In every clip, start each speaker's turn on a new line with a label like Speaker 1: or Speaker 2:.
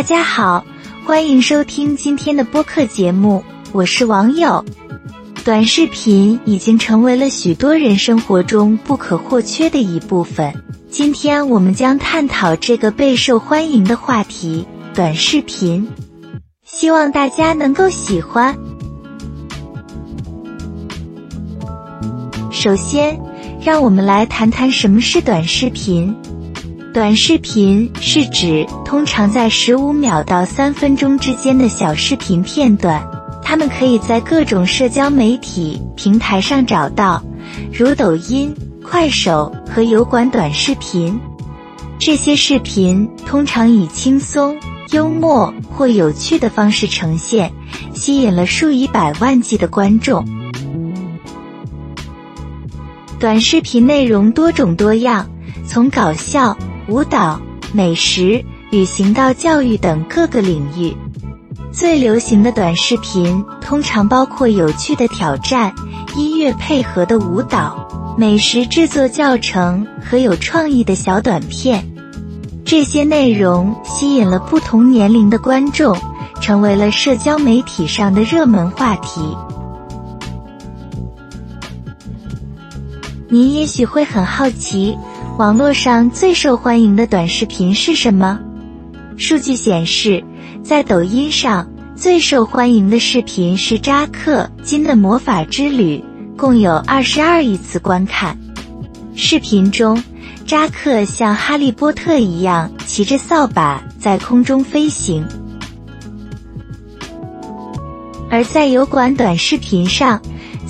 Speaker 1: 大家好，欢迎收听今天的播客节目，我是网友。短视频已经成为了许多人生活中不可或缺的一部分。今天我们将探讨这个备受欢迎的话题——短视频，希望大家能够喜欢。首先，让我们来谈谈什么是短视频。短视频是指通常在十五秒到三分钟之间的小视频片段，它们可以在各种社交媒体平台上找到，如抖音、快手和油管短视频。这些视频通常以轻松、幽默或有趣的方式呈现，吸引了数以百万计的观众。短视频内容多种多样，从搞笑。舞蹈、美食、旅行到教育等各个领域，最流行的短视频通常包括有趣的挑战、音乐配合的舞蹈、美食制作教程和有创意的小短片。这些内容吸引了不同年龄的观众，成为了社交媒体上的热门话题。您也许会很好奇。网络上最受欢迎的短视频是什么？数据显示，在抖音上最受欢迎的视频是扎克金的魔法之旅，共有二十二亿次观看。视频中，扎克像哈利波特一样骑着扫把在空中飞行。而在油管短视频上，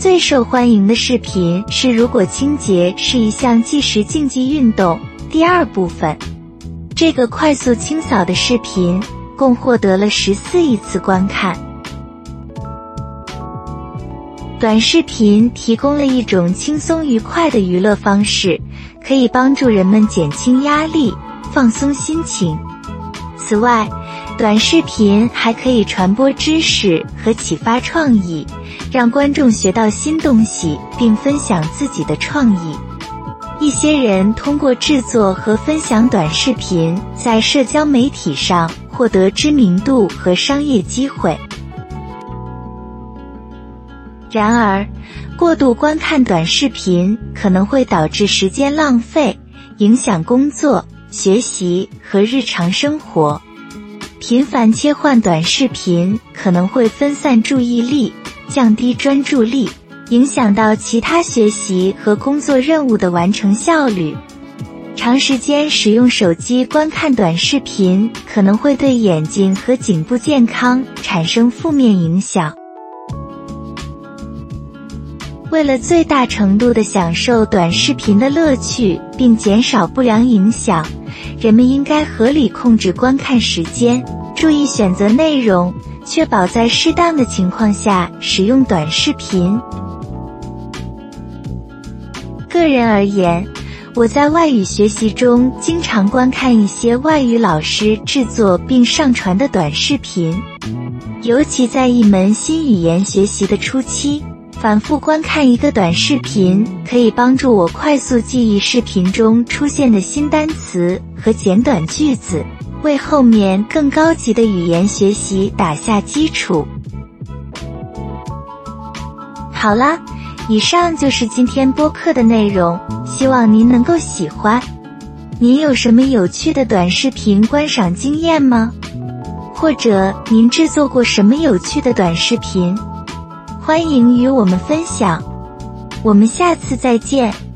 Speaker 1: 最受欢迎的视频是“如果清洁是一项计时竞技运动”第二部分。这个快速清扫的视频共获得了十四亿次观看。短视频提供了一种轻松愉快的娱乐方式，可以帮助人们减轻压力、放松心情。此外，短视频还可以传播知识和启发创意，让观众学到新东西并分享自己的创意。一些人通过制作和分享短视频，在社交媒体上获得知名度和商业机会。然而，过度观看短视频可能会导致时间浪费，影响工作、学习和日常生活。频繁切换短视频可能会分散注意力，降低专注力，影响到其他学习和工作任务的完成效率。长时间使用手机观看短视频可能会对眼睛和颈部健康产生负面影响。为了最大程度的享受短视频的乐趣，并减少不良影响。人们应该合理控制观看时间，注意选择内容，确保在适当的情况下使用短视频。个人而言，我在外语学习中经常观看一些外语老师制作并上传的短视频，尤其在一门新语言学习的初期。反复观看一个短视频，可以帮助我快速记忆视频中出现的新单词和简短句子，为后面更高级的语言学习打下基础。好啦，以上就是今天播客的内容，希望您能够喜欢。您有什么有趣的短视频观赏经验吗？或者您制作过什么有趣的短视频？欢迎与我们分享，我们下次再见。